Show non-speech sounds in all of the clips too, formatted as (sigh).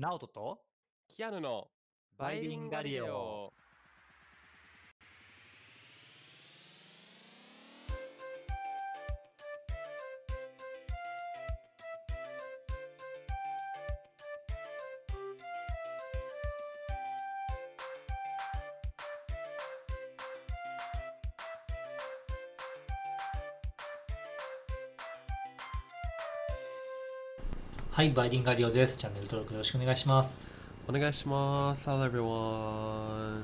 ナオトとキアヌのバイリンガリオ。はいバイリンガリオですチャンネル登録よろしくお願いしますお願いします。Hello everyone.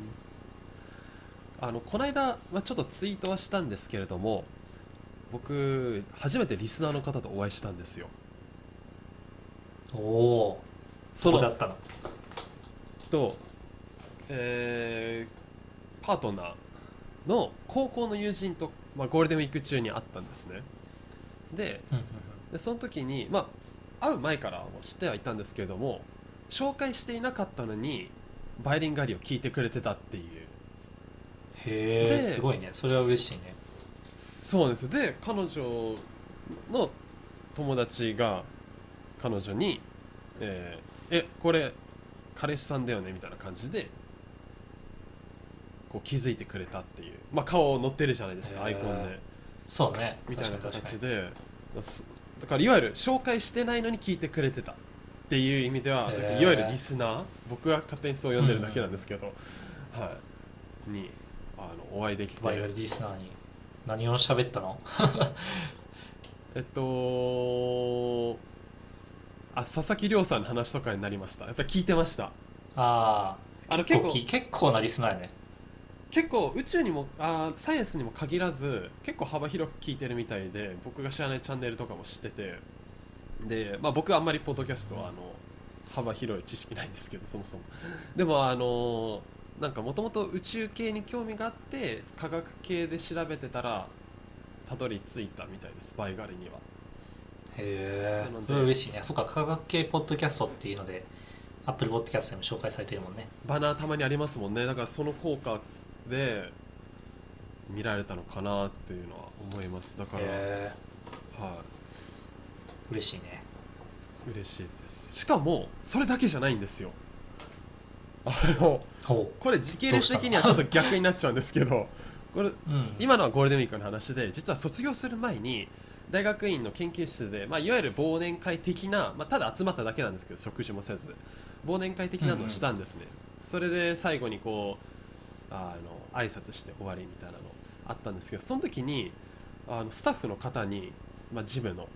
あのこの間、まあ、ちょっとツイートはしたんですけれども、僕初めてリスナーの方とお会いしたんですよ。おおそうだったのと、えーパートナーの高校の友人と、まあ、ゴールデンウィーク中に会ったんですね。で、でその時に、まあ、会う前からも知ってはいたんですけれども紹介していなかったのにバイリンガリを聞いてくれてたっていう。へえですごいね。それは嬉しいね。そうですよ。で彼女の友達が彼女に「えーえこれ彼氏さんだよね」みたいな感じでこう気づいてくれたっていう。まあ顔載ってるじゃないですかアイコンで。そうね。みたいな形でそだからいわゆる紹介してないのに聞いてくれてたっていう意味では、へー。いわゆるリスナー僕が勝手にそう呼んでるだけなんですけど、はい。にあのお会いできて。にバイオリスナーに何を喋ったの？(laughs) えっとあ佐々木亮さんの話とかになりました。やっぱり聞いてました。あああの結構結構き結構なリスナーやね結構宇宙にもあサイエンスにも限らず結構幅広く聞いてるみたいで僕が知らないチャンネルとかも知ってて。で、まあ、僕はあんまりポッドキャストはあの幅広い知識ないんですけどそもそも。でもあのなんかもともと宇宙系に興味があって科学系で調べてたらたどり着いたみたいですバイガリには。へえ嬉しいね。そっか科学系ポッドキャストっていうのでアップルポッドキャストでも紹介されてるもんね。バナーたまにありますもんね。だからその効果で見られたのかなっていうのは思います。だから、へえはい。嬉しいね。嬉しいです。しかもそれだけじゃないんですよ。あのほこれ時系列的にはちょっと逆になっちゃうんですけどこれ、うん。今のはゴールデンウィークの話で実は卒業する前に大学院の研究室で、まあ、いわゆる忘年会的な、まあ、ただ集まっただけなんですけど食事もせず忘年会的なのをしたんですね、それで最後にこうあの挨拶して終わりみたいなのあったんですけどその時にあのスタッフの方に、まあ、ジムの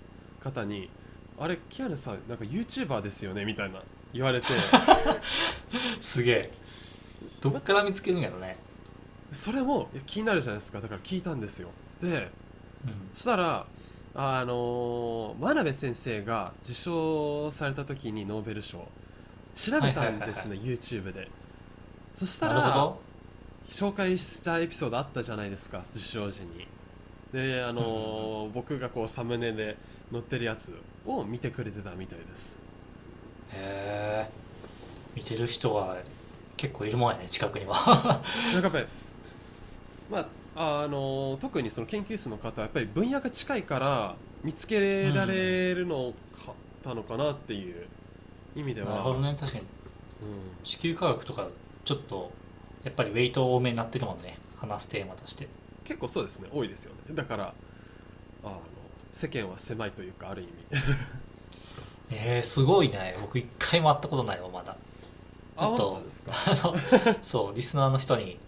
方に「あれキアヌさんなんか YouTuber ですよね」みたいな言われて。う (laughs) すげえ。どっから見つけるんやろね。それも気になるじゃないですか。だから聞いたんですよ。でうん。そしたらあの真鍋先生が受賞された時にノーベル賞調べたんですね、YouTube で。そしたらなるほど紹介したエピソードあったじゃないですか受賞時に。であのー僕がこうサムネで載ってるやつを見てくれてたみたいです。へえ見てる人が結構いるもんやね近くには。(laughs) なんかやっぱりまああの特にその研究室の方はやっぱり分野が近いから見つけられるのかったのかなっていう意味では、なるほどね確かに。うん。地球科学とかちょっとやっぱりウェイト多めになってるもんね。話すテーマとして。結構そうですね。多いですよね。だからあの世間は狭いというかある意味。(laughs) えー、すごいね。僕一回も会ったことないわまだ。あちょっと本当ですか？あのそうリスナーの人に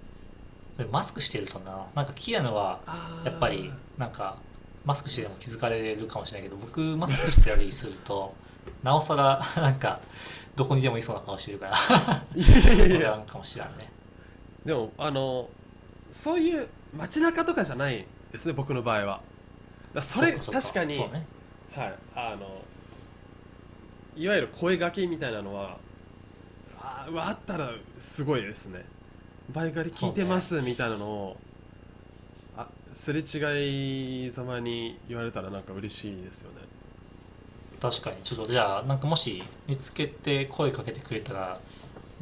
マスクしてるとな。なんかキアヌはやっぱりなんかマスクしてでも気づかれるかもしれないけど僕マスクしてたりするとなおさらなんかどこにでもいそうな顔してるから。いやいやいや。(laughs) かもしれんねでもあのそういう街中とかじゃないですね僕の場合は。それ確かにね。はい。あのいわゆる声がけみたいなのはああったらすごいですね。バイガリ聞いてますみたいなのをあすれ違いざまに言われたらなんか嬉しいですよね。確かに。ちょっとじゃあなんかもし見つけて声かけてくれたら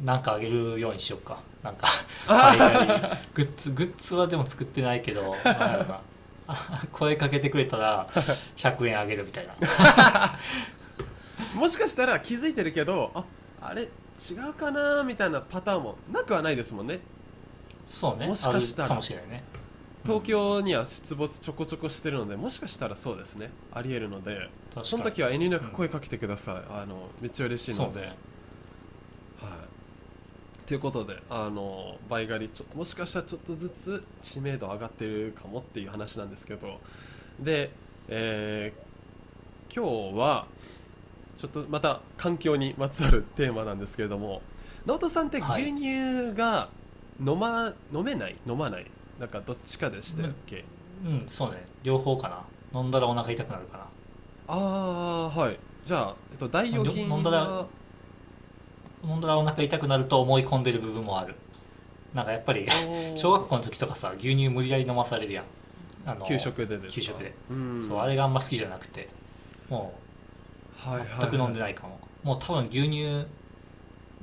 なんかあげるようにしようかなんかあ海外 (laughs) グッズグッズはでも作ってないけどなんやろなあ。声かけてくれたら100円あげるみたいな。もしかしたら気づいてるけどああれ違うかなみたいなパターンもなくはないですもんね。そうね。もしかしたら。かもしれないね。東京には出没ちょこちょこしてるのでもしかしたらそうですね。ありえるので。その時は遠慮なく声かけてください、あのめっちゃ嬉しいので、ね。はいということであの倍狩りちょもしかしたらちょっとずつ知名度上がってるかもっていう話なんですけどで、えー今日はちょっとまた環境にまつわるテーマなんですけれども直人さんってはい。牛乳が飲ま、飲めない？飲まない？なんかどっちかでしたっけ、うんそうね。両方かな。飲んだらお腹痛くなるかな。ああはい。じゃあ、えっと、代用品飲んだら飲んだらお腹痛くなると思い込んでる部分もある。なんかやっぱり小学校の時とかさ牛乳無理やり飲まされるやん。あの給食でですか？給食で、うん。そうあれがあんま好きじゃなくてもはいうはい。全く飲んでないかも、もう多分牛乳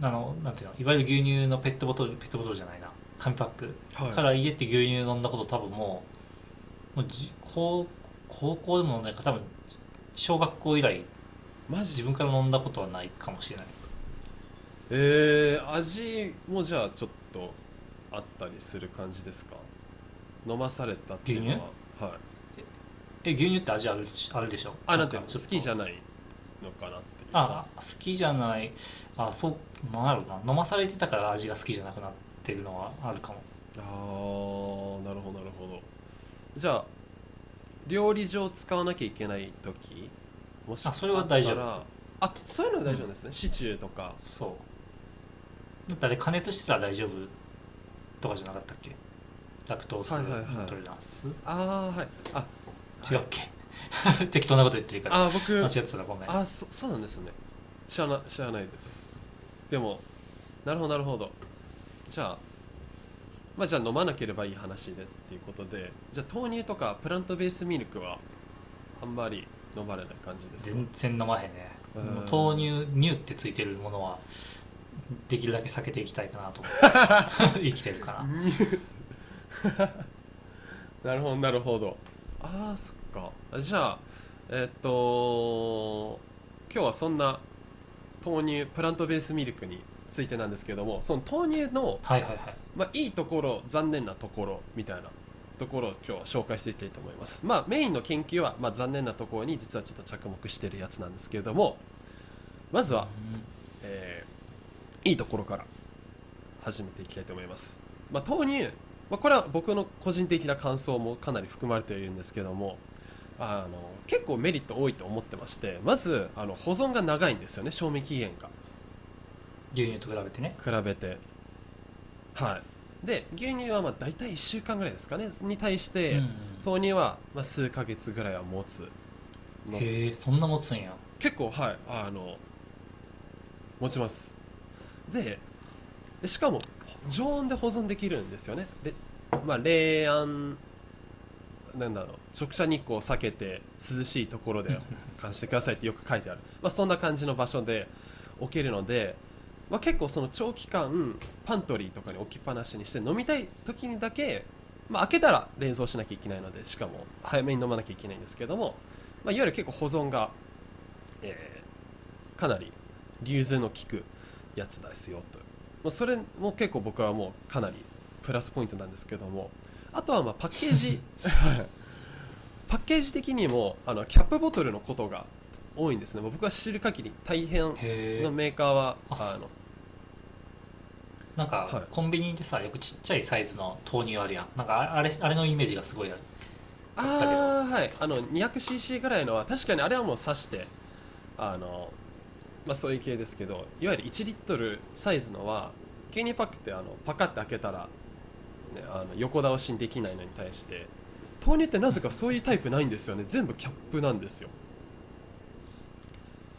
あのなんていうのいわゆる牛乳のペットボトルペットボトルじゃないな。紙パックはい。から家って牛乳飲んだこと多分もうもうじ高高校でも飲んでないから多分小学校以来マジ自分から飲んだことはないかもしれないえー、味もじゃあちょっとあったりする感じですか？飲まされたっていうのは。はい。え牛乳って味あるしあるでしょ？あなんていうの好きじゃないのかなってあ好きじゃない。あそうなんだろうな。飲まされてたから味が好きじゃなくなってるのはあるかも。あーなるほどなるほど。じゃあ料理上使わなきゃいけない時？もしあそれは大丈夫。あそういうのは大丈夫ですね、シチューとか。そうだってあれ加熱してたら大丈夫とかじゃなかったっけ？ラクトースはいはいはい。イントレランス、ああはい。あ。違うっけ？(laughs) 適当なこと言ってるから。あ僕。間違ってたらごめん。あそそうなんですね。知らな知らないです。でもなるほどなるほど。じゃあまあじゃあ飲まなければいい話ですっていうことでじゃあ豆乳とかプラントベースミルクはあんまり飲まれない感じですか？全然飲まへんね。うん。もう豆乳乳ってついてるものはできるだけ避けていきたいかなと。思って生きてるかな (laughs) なるほどなるほど。ああそっか。あじゃあえっと今日はそんな豆乳プラントベースミルクについてなんですけどもその豆乳のはいはいはい。まあ、いいところ残念なところみたいなところを今日は紹介していきたいと思います。まあメインの研究は、まあ、残念なところに実はちょっと着目してるやつなんですけれどもまずは、うん。えーいいところから始めていきたいと思います、まあ、豆乳、まあ、これは僕の個人的な感想もかなり含まれているんですけどもあの結構メリット多いと思ってましてまずあの保存が長いんですよね賞味期限が。牛乳と比べてね。比べて。はい。で牛乳はまあ大体1週間ぐらいですかねに対して、うん豆乳はまあ数ヶ月ぐらいは持つの。へえそんな持つんや。結構はいあの持ちますででしかも常温で保存できるんですよね。でまあ冷暗なんだろう直射日光を避けて涼しいところで感じてくださいってよく書いてある、(laughs) まあ、そんな感じの場所で置けるので、まあ、結構その長期間パントリーとかに置きっぱなしにして飲みたい時にだけ、まあ、開けたら冷蔵しなきゃいけないのでしかも早めに飲まなきゃいけないんですけども、まあ、いわゆる結構保存が、えーかなり流通の効くやつですよと、まあ、それも結構僕はもうかなりプラスポイントなんですけども。あとはまあパッケージ。(laughs) パッケージ的にもあのキャップボトルのことが多いんですね。僕が知る限り大変のメーカーはあのなんか、はい。コンビニでさよくちっちゃいサイズの豆乳あるやん。なんかああれあれのイメージがすごいある。ああはい。あの 200cc ぐらいのは確かにあれはもう刺してあのまあそういう系ですけどいわゆる1リットルサイズのは牛乳パックってあのパカッて開けたら、ね、あの横倒しにできないのに対して豆乳ってなぜかそういうタイプないんですよね。全部キャップなんですよ。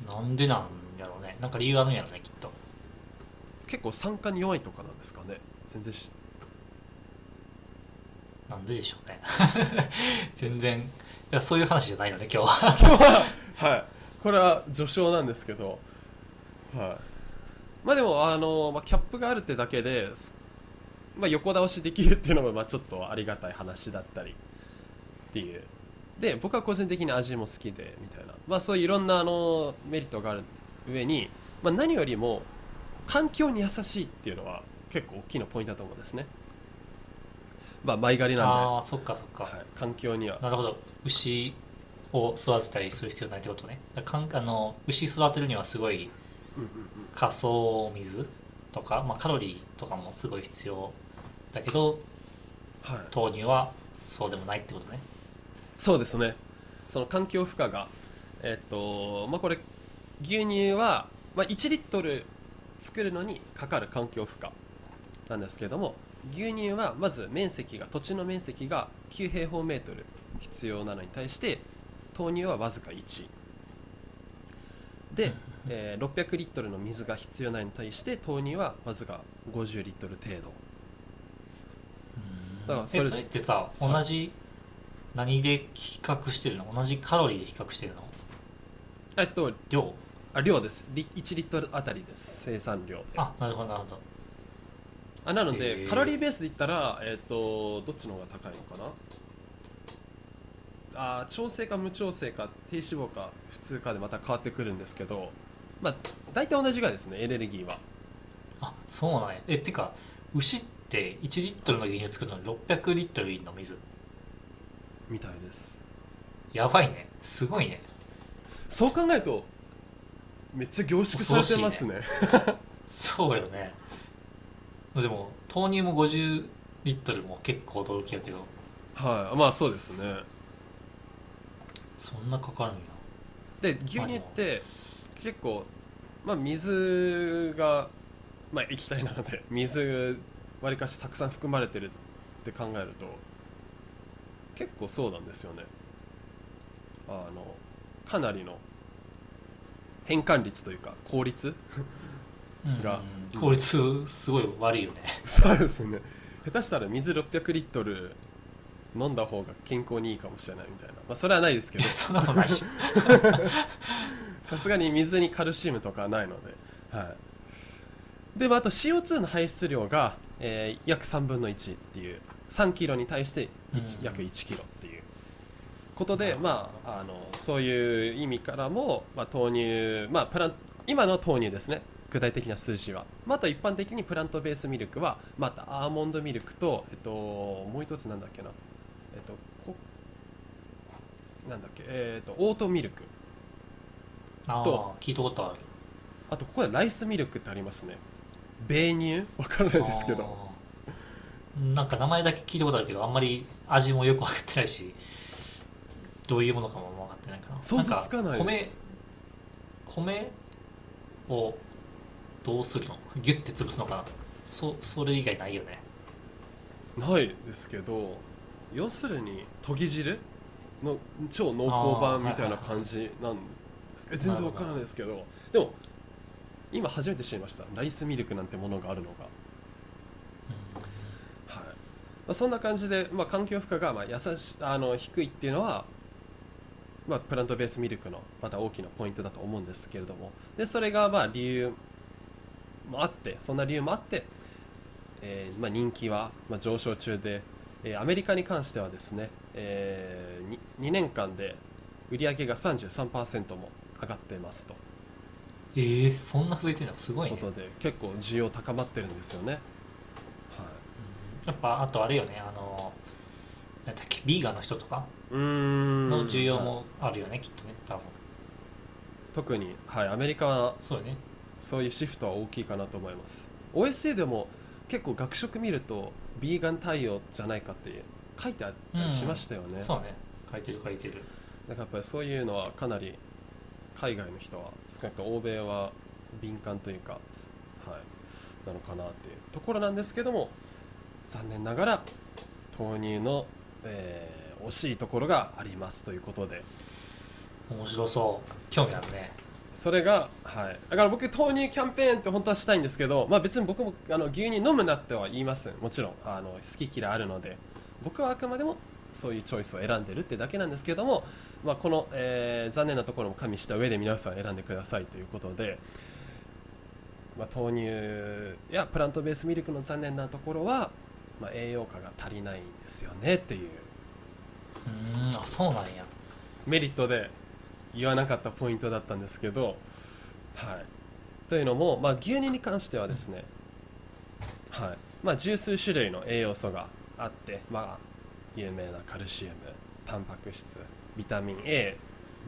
なんでなんやろうね。なんか理由あるんやろねきっと。結構酸化に弱いとかなんですかね。全然しなんででしょうね。(laughs) 全然。いやそういう話じゃないのね今日は今日は。(laughs) はい。これは序章なんですけどはい。まあでもあの、まあ、キャップがあるってだけです、まあ、横倒しできるっていうのもまあちょっとありがたい話だったり。っていう。で僕は個人的に味も好きでみたいなまあそういういろんなあのメリットがある上に、まあ、何よりも環境に優しいっていうのは結構大きなポイントだと思うんですね。まあ前借りなんああそっかそっで、か、はい、環境には。なるほど。牛を育てたりする必要ないってことね。だかんあの牛育てるにはすごい仮想水とか、まあ、カロリーとかもすごい必要だけどはい。豆乳はそうでもないってことね。そうですね。その環境負荷がえっとまあこれ牛乳は、まあ、1リットル作るのにかかる環境負荷なんですけれども牛乳はまず面積が土地の面積が9平方メートル必要なのに対して豆乳はわずか1で、えー600リットルの水が必要なのに対して豆乳はわずか50リットル程度。だからそれえそれってさ同じ何で比較してるの？同じカロリーで比較してるの？えっと量？あ量です。リ1リットルあたりです。生産量で。あなるほどなるほど。あなのへー。でカロリーベースで言ったら、えっとどっちの方が高いのかな？あー調整か無調整か低脂肪か普通かでまた変わってくるんですけどまあ大体同じぐらいですねエネルギーは。あそうなんや。えってか牛って1リットルの牛乳作るのに600リットルの水？みたいです。やばいね。すごいね。そう考えるとめっちゃ凝縮されてますね。(laughs) そうよね。でも豆乳も50リットルも結構驚きやけど。はい。まあそうですね。そんなかかるんや。で牛乳って結構まあ水がまあ液体なので (laughs) 水わりかしたくさん含まれてるって考えると結構そうなんですよね。あのかなりの変換率というか効率？がうん。効率すごい悪いよね。(laughs) そうですね。下手したら水600リットル飲んだ方が健康にいいかもしれないみたいな。まあそれはないですけど。(laughs) そんなことないしさすがに水にカルシウムとかはないので、はい、でもあと CO2 の排出量が、えー約3分の1っていう3キロに対して一うん。約1キロっていう。ことで、まああのそういう意味からも、まあ、豆乳、まあ、プラン今の豆乳ですね。具体的な数字は、まあ、あと一般的にプラントベースミルクはまたアーモンドミルクと、えっと、もう一つなんだっけな、えっと、こなんだっけ、えっと、オートミルク。あとあ聞いたことある。あとここでライスミルクってありますね。米乳？わからないですけど。なんか名前だけ聞いたことあるけどあんまり味もよく分かってないしどういうものかも分かってないかな。想像つかないんです。米米をどうするの？ギュッて潰すのかなそそれ以外ないよね。ないですけど要するに研ぎ汁？の超濃厚版みたいな感じなんですえ全然わからないですけど。でも今初めて知りました。ライスミルクなんてものがあるのが。はい。まあ、そんな感じで、まあ、環境負荷がまあ優しあの低いっていうのは、まあ、プラントベースミルクのまた大きなポイントだと思うんですけれども。でそれがまあ理由もあってそんな理由もあって、えーまあ、人気はまあ上昇中で、えーアメリカに関してはですね、え 2, 年間で売り上げが33%も上がってますと。えー、そんな増えてるのすごいね。ことで結構需要高まってるんですよね。はい。やっぱあとあれよね。あのなんだっけビーガンの人とかうーん。の需要はいもあるよね、きっとね多分。特に、はい、アメリカはそうよね。そういうシフトは大きいかなと思います。OSA でも結構学食見るとビーガン対応じゃないかって書いてあったりしましたよね、そうね。書いてる書いてる。だからやっぱりそういうのはかなり海外の人は少なくとも欧米は敏感というか、はい、なのかなっていうところなんですけども残念ながら豆乳の、えー惜しいところがありますということで。面白そう。興味あるね。それが、はい、だから僕豆乳キャンペーンって本当はしたいんですけど、まあ、別に僕もあの牛乳飲むなっては言いません。もちろんあの好き嫌いあるので。僕はあくまでもそういうチョイスを選んでるってだけなんですけども、まあ、この、えー残念なところも加味した上で皆さん選んでくださいということで、まあ、豆乳やプラントベースミルクの残念なところは、まあ、栄養価が足りないんですよねっていう。うーんあそうなんや。メリットで言わなかったポイントだったんですけど、はい、というのも、まあ、牛乳に関してはですね、はい。まあ、十数種類の栄養素があって、まあ、有名なカルシウムタンパク質ビタミン A、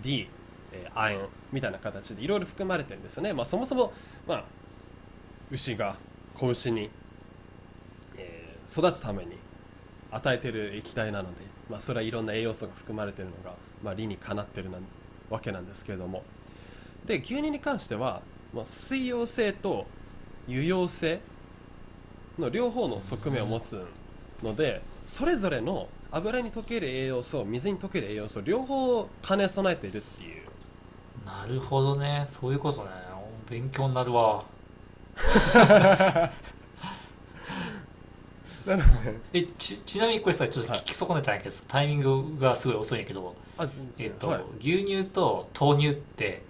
D、えー亜鉛みたいな形でいろいろ含まれてるんですよね、まあ、そもそも、まあ、牛が子牛に、えー育つために与えてる液体なので、まあ、それはいろんな栄養素が含まれてるのが、まあ、理にかなってるなわけなんですけれども。で牛乳に関しては、まあ、水溶性と油溶性の両方の側面を持つのでそれぞれの油に溶ける栄養素水に溶ける栄養素両方兼ね備えているっていう。なるほどね。そういうことね。勉強になるわ。なので。(laughs) えちちなみにこれさちょっと聞き損ねたんやけどさ、タイミングがすごい遅いんやけど、えっとはい。牛乳と豆乳って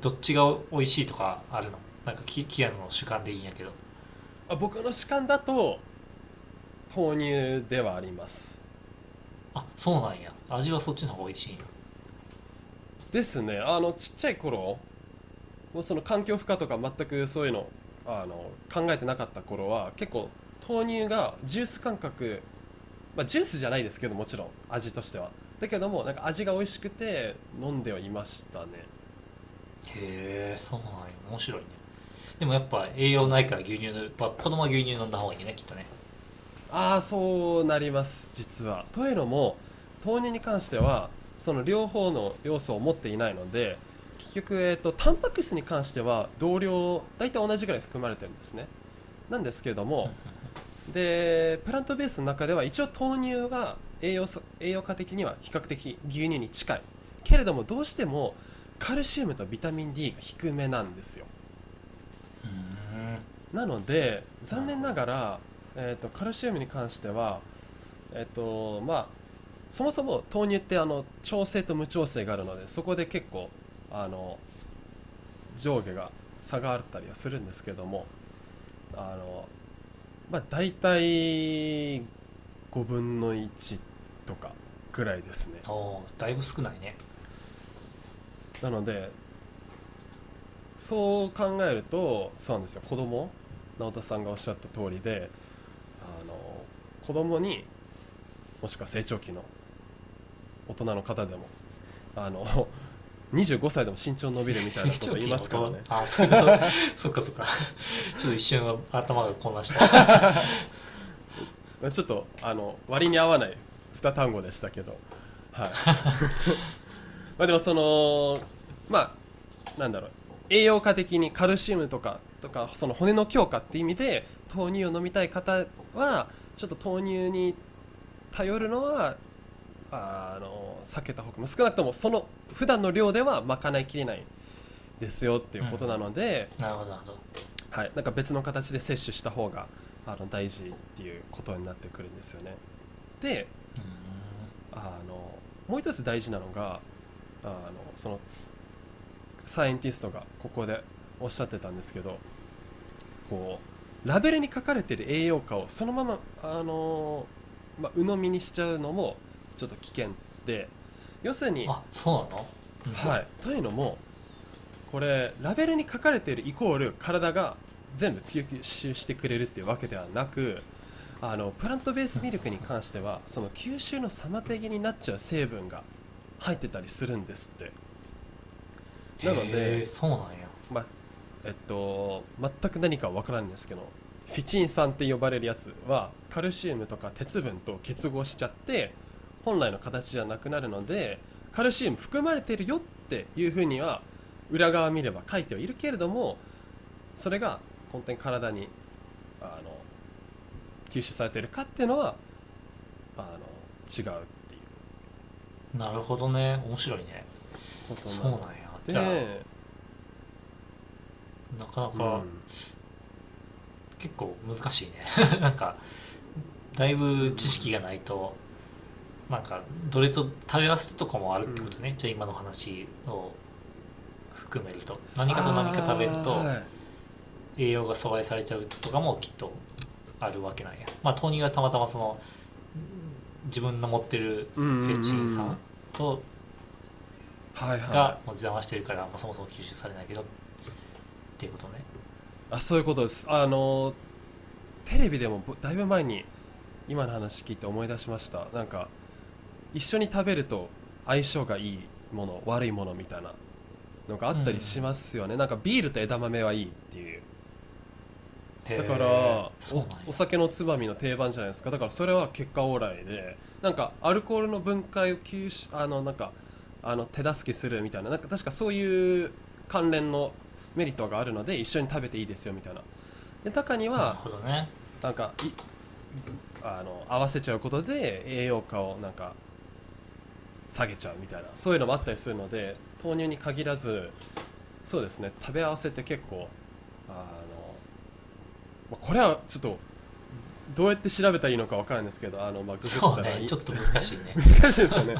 どっちが美味しいとかあるの？なんかキキアの主観でいいんやけど。あ僕の主観だと豆乳ではあります。あそうなんや。味はそっちの方が美味しいんや。ですね。あのちっちゃい頃もうその環境負荷とか全くそういうのあの考えてなかった頃は結構豆乳がジュース感覚まあジュースじゃないですけどもちろん味としては。だけどもなんか味が美味しくて飲んではいましたね。へえそうなんや。面白いね。でもやっぱ栄養ないから牛乳の、まあ、子供は牛乳飲んだ方がいいねきっとねああそうなります実は。というのも豆乳に関してはその両方の要素を持っていないので結局、えー、とタンパク質に関しては同量大体同じぐらい含まれてるんですね。なんですけれども (laughs) でプラントベースの中では一応豆乳は栄養素栄養価的には比較的牛乳に近い。けれどもどうしてもカルシウムとビタミン D が低めなんですよ。なので残念ながら、えー、とカルシウムに関してはえっ、とまあそもそも豆乳ってあの調整と無調整があるのでそこで結構あの上下が差があったりはするんですけどもあのまあ大体5分の1とかぐらいですね。おーだいぶ少ないね。なのでそう考えるとそうなんですよ。子供直田さんがおっしゃった通りで子供にもしくは成長期の大人の方でもあの (laughs) 25歳でも身長伸びるみたいなこと (laughs) 言いますからね。あそういうこと？(laughs) そっかそっか。ちょっと一瞬頭が混乱した。まあちょっとあの割に合わない二単語でしたけど。はい。まあでもそのまあなんだろう。栄養価的にカルシウムとかとかその骨の強化っていう意味で豆乳を飲みたい方はちょっと豆乳に頼るのはあの避けた方がまあ少なくともその普段の量では賄いきれないですよっていうことなので、なるほどなるほど。はい、なんか別の形で摂取した方があの大事っていうことになってくるんですよね。でうーん。あのもう一つ大事なのがあのそのサイエンティストがここでおっしゃってたんですけどこうラベルに書かれてる栄養価をそのままあの、まあ、鵜呑みにしちゃうのもちょっと危険で要するにあそうなの、うん。はい、というのもこれラベルに書かれているイコール体が全部吸収してくれるっていうわけではなくあのプラントベースミルクに関してはその吸収の妨げになっちゃう成分が入ってたりするんですって。なのへでー、そうなんや。まえっと、全く何かわからないんですけどフィチン酸って呼ばれるやつはカルシウムとか鉄分と結合しちゃって本来の形じゃなくなるのでカルシウム含まれてるよっていうふうには裏側見れば書いてはいるけれどもそれが本当に体にあの吸収されてるかっていうのはあの違うっていう。なるほどね。面白いね。そうなんや。じゃあで、なかなうかん。結構難しいね。(laughs) なんかだいぶ知識がないとなんかどれと食べ合わせとかもあるってことね、じゃあ今の話を含めると。何かと何か食べると栄養が阻害されちゃうとかもきっとあるわけなんや。まあ豆乳がたまたまその自分の持ってるフェチン酸とがもう邪魔してるから、まあ、そもそも吸収されないけどっていうことね。あそういうことです。あのテレビでもぼだいぶ前に今の話聞いて思い出しました。なんか一緒に食べると相性がいいもの悪いものみたいなのがあったりしますよね、なんかビールと枝豆はいいっていう。だからお酒のつまみの定番じゃないですか。だからそれは結果オーライでなんかアルコールの分解を吸収あのなんかあの手助けするみたいななんか確かそういう関連のメリットがあるので一緒に食べていいですよみたいな。で中になるはほどね。なんかいあの合わせちゃうことで栄養価をなんか下げちゃうみたいな。そういうのもあったりするので豆乳に限らずそうですね。食べ合わせって結構あの、まあ、これはちょっとどうやって調べたらいいのかわからないんですけどあの、まあ、ググそったらいい。うね。ちょっと難しいね。(laughs) 難しいですよね。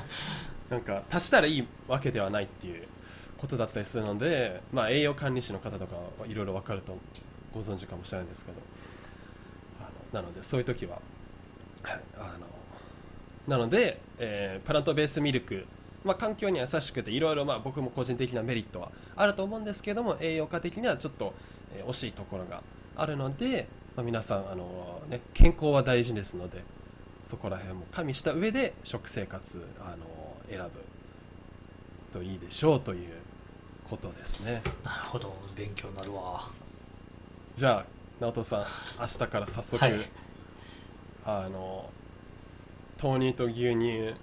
なんか足したらいいわけではないっていうことだったりするので、まあ、栄養管理士の方とかはいろいろ分かるとご存知かもしれないんですけどあのなのでそういう時ははいあのなので、えープラントベースミルク、まあ、環境に優しくていろいろ僕も個人的なメリットはあると思うんですけども栄養価的にはちょっと、えー惜しいところがあるので、まあ、皆さんあの、ね、健康は大事ですのでそこら辺も加味した上で食生活あの選ぶといいでしょうということですね。なるほど。勉強になるわ。じゃあ直人さん (laughs) 明日から早速、はい。あの豆乳と牛乳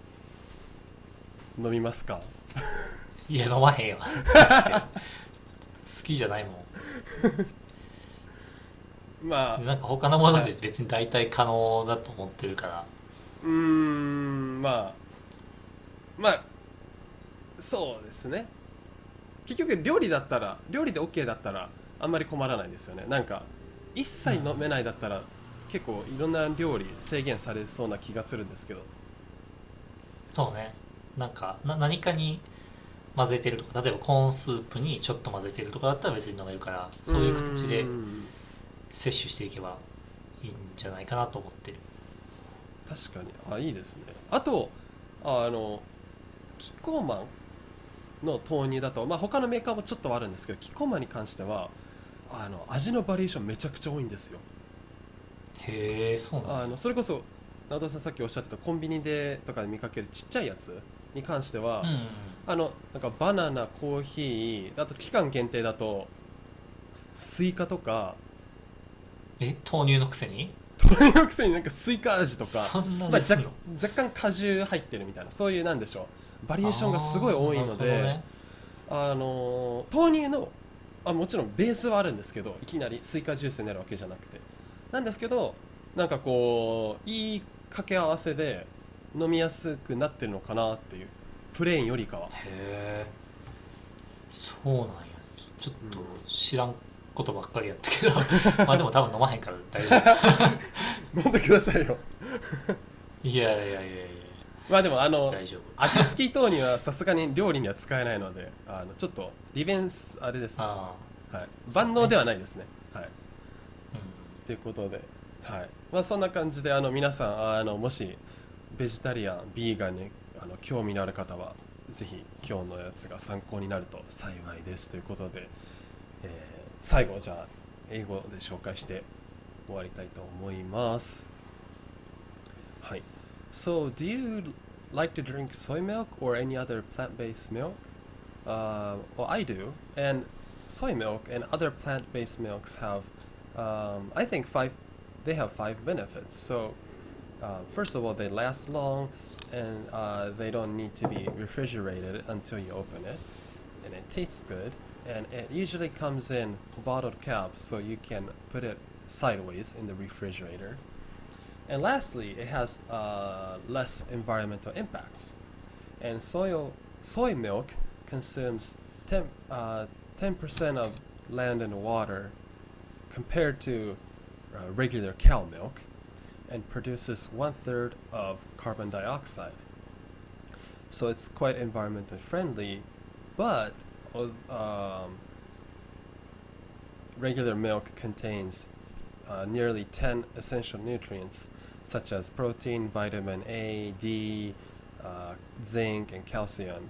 飲みますか？(laughs) いや飲まへんよ。(laughs) 好きじゃないもまあんなんか他のもので別に代替可能だと思ってるから。うーんまあまあそうですね結局料理だったら料理で OK だったらあんまり困らないですよね。なんか一切飲めないだったら、結構いろんな料理制限されそうな気がするんですけど。そうね。なんかな何かに混ぜてるとか例えばコーンスープにちょっと混ぜてるとかだったら別に飲めるからそういう形で摂取していけばいいんじゃないかなと思ってる。確かに。あいいですね。あとあのキッコーマンの豆乳だと、まあ、他のメーカーもちょっとはあるんですけどキッコーマンに関してはあの味のバリエーションめちゃくちゃ多いんですよ。へえそうなんだ。あのそれこそ直田さんさっきおっしゃってたコンビニでとかで見かけるちっちゃいやつに関しては、うんあのなんかバナナコーヒーあと期間限定だとスイカとかえ豆乳のくせに？豆乳のくせになんかスイカ味とかまあ、若干果汁入ってるみたいなそういうなんでしょうバリエーションがすごい多いのでね。あのー豆乳のあもちろんベースはあるんですけどいきなりスイカジュースになるわけじゃなくて。なんですけどなんかこういい掛け合わせで飲みやすくなってるのかなっていうプレーンよりかは。へえそうなんや。ちょっと知らんことばっかりやったけど。(laughs) まあでも多分飲まへんから大丈夫。(laughs) 飲んでくださいよ。(laughs) いやいやいやいや。いまあでもあの味付き豆乳はさすがに料理には使えないのであのちょっと利便すあれですね、あはい、万能ではないですね。はい。あということで、はい。まあ、そんな感じであの皆さんあのもしベジタリアンビーガンにあの興味のある方はぜひ今日のやつが参考になると幸いですということで、えー最後じゃあ英語で紹介して終わりたいと思います。はい So do you like to drink soy milk or any other plant-based milk? Uh, well, I do, and soy milk and other plant-based milks have um, I think five they have five benefits. So uh, first of all, they last long, and uh, they don't need to be refrigerated until you open it, and it tastes good. And it usually comes in bottled caps, so you can put it sideways in the refrigerator. And lastly, it has uh, less environmental impacts. And soy soy milk consumes 10 uh, 10% of land and water compared to uh, regular cow milk and produces one third of carbon dioxide. So it's quite environmentally friendly, but uh, um, regular milk contains uh, nearly 10 essential nutrients such as protein, vitamin A, D, uh, zinc, and calcium.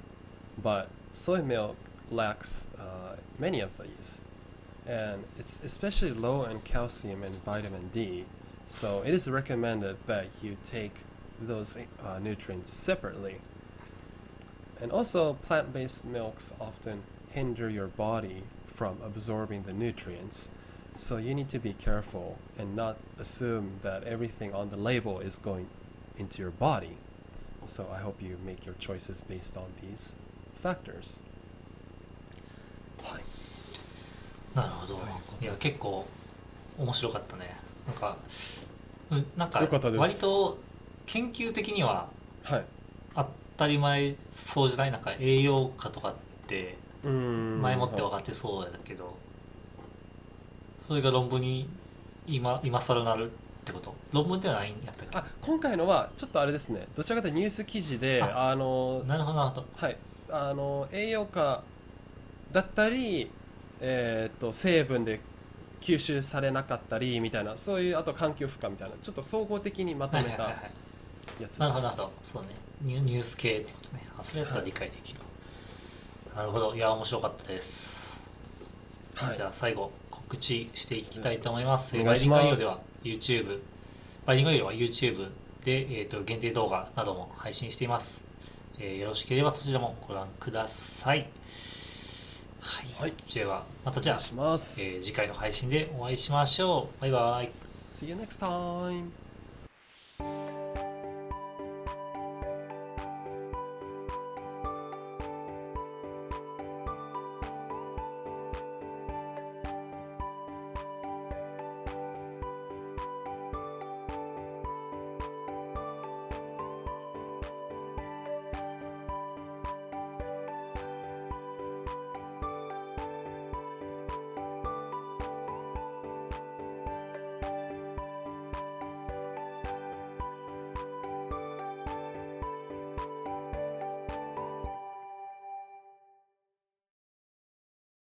But soy milk lacks uh, many of these. and it's especially low in calcium and vitamin D. So it is recommended that you take those uh, nutrients separately. And also, plant based milks often hinder your body from absorbing the nutrients. So you need to be careful and not assume that everything on the label is going into your body. So I hope you make your choices based on these factors. はい。なるほどといや結構面白かったねなんかうんなんかよかったです割と研究的にははい。当たり前そうじゃないなんか栄養価とかってうーん前もって分かってそうだけどそれが論文に今今更なるってこと？論文ではないんやったっけ？あ今回のはちょっとあれですね。どちらかというとニュース記事でああのなるほどなるほど。はい。あの栄養価だったりえー、と成分で吸収されなかったりみたいなそういうあと環境負荷みたいなちょっと総合的にまとめたはいはいはいはい。やつです。なるほどなるほどそうね。ニュニュース系ってことね。あそれやったら理解できる、なるほど。いや面白かったです。はい。じゃあ最後告知していきたいと思います。お願いしますバイリンガルでは YouTube、バイリンガルでは YouTube で、えー、と限定動画なども配信しています。えーよろしければそちらもご覧ください。はい。はいではまたじゃあえー次回の配信でお会いしましょう。バイバイ。See you next time